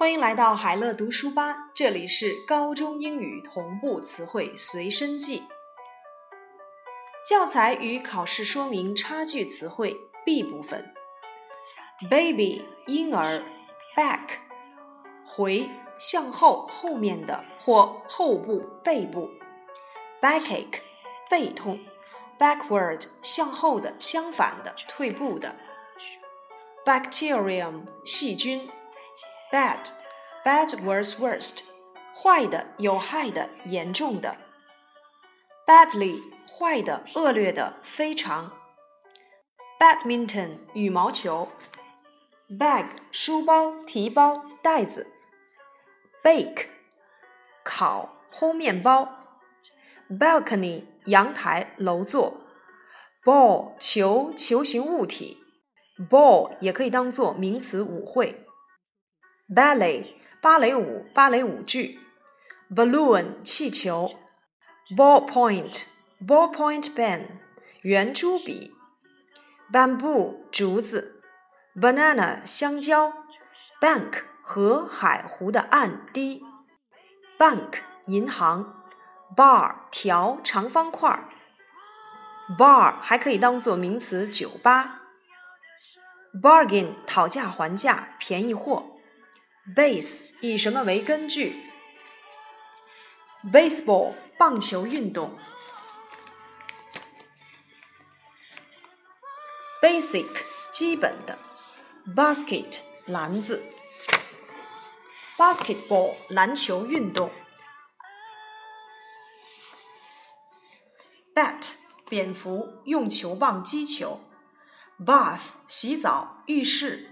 欢迎来到海乐读书吧，这里是高中英语同步词汇随身记。教材与考试说明差距词汇 B 部分。：baby 婴儿，back 回向后后面的或后部背部。；backache 背痛。；backward 向后的相反的退步的。；bacterium 细菌。Bad, bad worse worst，坏的、有害的、严重的。badly 坏的、恶劣的、非常。badminton 羽毛球。bag 书包、提包、袋子。bake 烤、烘面包。balcony 阳台、楼座。ball 球、球形物体。ball 也可以当做名词舞会。Ballet 芭蕾舞芭蕾舞剧，balloon 气球，ballpoint ballpoint pen 圆珠笔，bamboo 竹子，banana 香蕉，bank 河海湖的岸堤，bank 银行，bar 条长方块，bar 还可以当做名词酒吧，bargain 讨价还价便宜货。Base 以什么为根据？Baseball 棒球运动。Basic 基本的。Basket 篮子。Basketball 篮球运动。Bat 蝙蝠用球棒击球。Bath 洗澡浴室。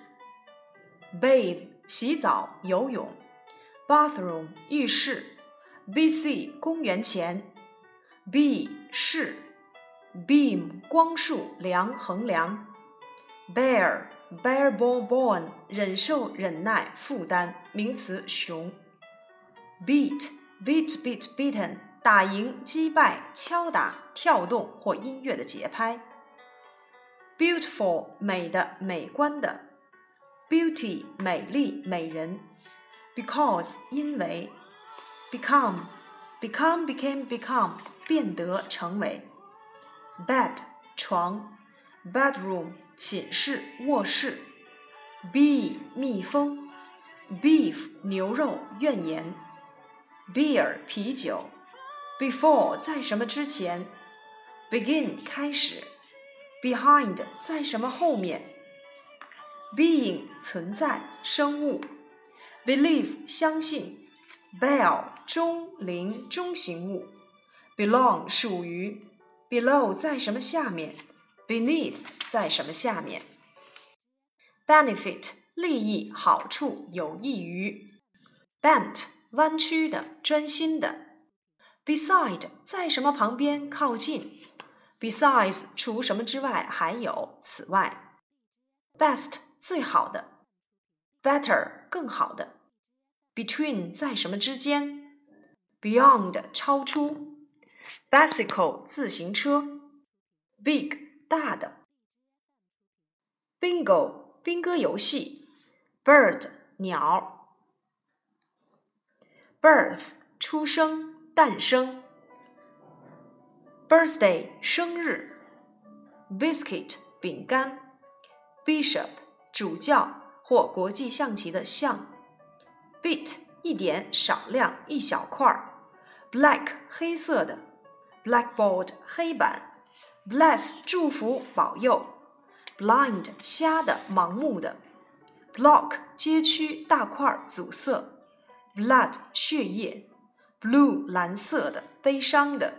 Bathe 洗澡、游泳，bathroom 浴室，B.C. 公元前，B 是，beam 光束、量、衡量，bear bear born born 忍受、忍耐、负担，名词熊，beat beat beat beaten 打赢、击败、敲打、跳动或音乐的节拍，beautiful 美的、美观的。Beauty 美丽美人，because 因为，become become became become 变得成为，bed 床，bedroom 寝室卧室，bee 蜜蜂，beef 牛肉怨言，beer 啤酒，before 在什么之前，begin 开始，behind 在什么后面。 Being 存在生物，believe 相信，bell 钟铃钟形物，belong 属于，below 在什么下面，beneath 在什么下面，benefit 利益好处有益于，bent 弯曲的专心的，beside 在什么旁边靠近，besides 除什么之外还有此外，best。最好的，better 更好的，between 在什么之间，beyond 超出，bicycle 自行车，big 大的，bingo 宾歌游戏，bird 鸟，birth 出生诞生，birthday 生日，biscuit 饼干，bishop。 主教或国际象棋的象，bit 一点少量一小块儿，black 黑色的，blackboard 黑板，bless 祝福保佑，blind 瞎的盲目的，block 街区大块阻塞，blood 血液，blue 蓝色的悲伤的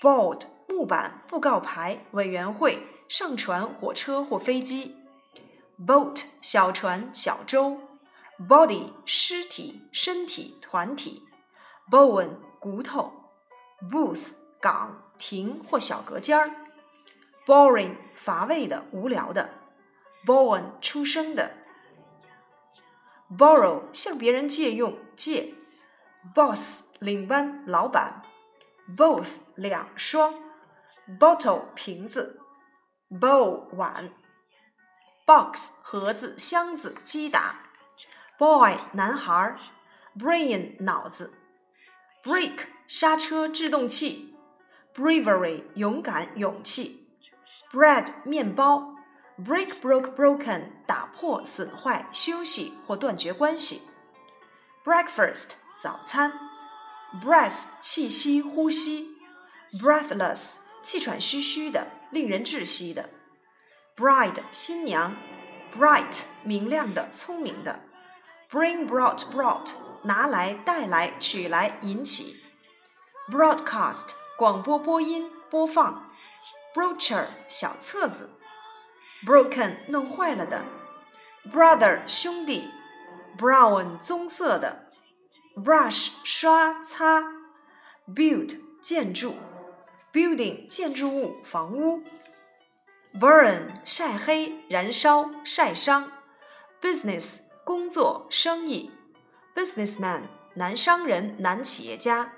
，board 木板布告牌委员会上船火车或飞机。Boat 小船、小舟，body 尸体、身体、团体，bone 骨头，booth 岗、亭或小隔间儿，boring 乏味的、无聊的，born 出生的，borrow 向别人借用、借，boss 领班、老板，both 两双，bottle 瓶子，bowl 碗。Box 盒子、箱子、击打 boy 男孩，brain 脑子，brake 刹车制动器，bravery 勇敢勇气，bread 面包，break broke broken 打破损坏休息或断绝关系，breakfast 早餐，breath 气息呼吸，breathless 气喘吁吁的令人窒息的，bride 新娘，bright 明亮的聪明的。Bring brought brought 拿来带来取来引起，broadcast 广播播音播放，brochure 小册子，broken 弄坏了的，brother 兄弟，brown 棕色的，brush 刷擦，build 建筑，building 建筑物房屋，burn 晒黑燃烧晒伤，business 工作、生意，businessman 男商人、男企业家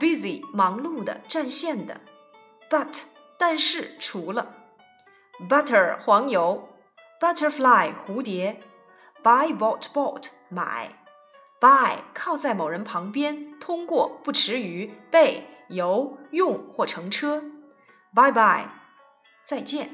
，busy 忙碌的、占线的，but 但是除了，butter 黄油，butterfly 蝴蝶，buy bought bought 买，by 靠在某人旁边，通过不迟于被由用或乘车，bye bye 再见。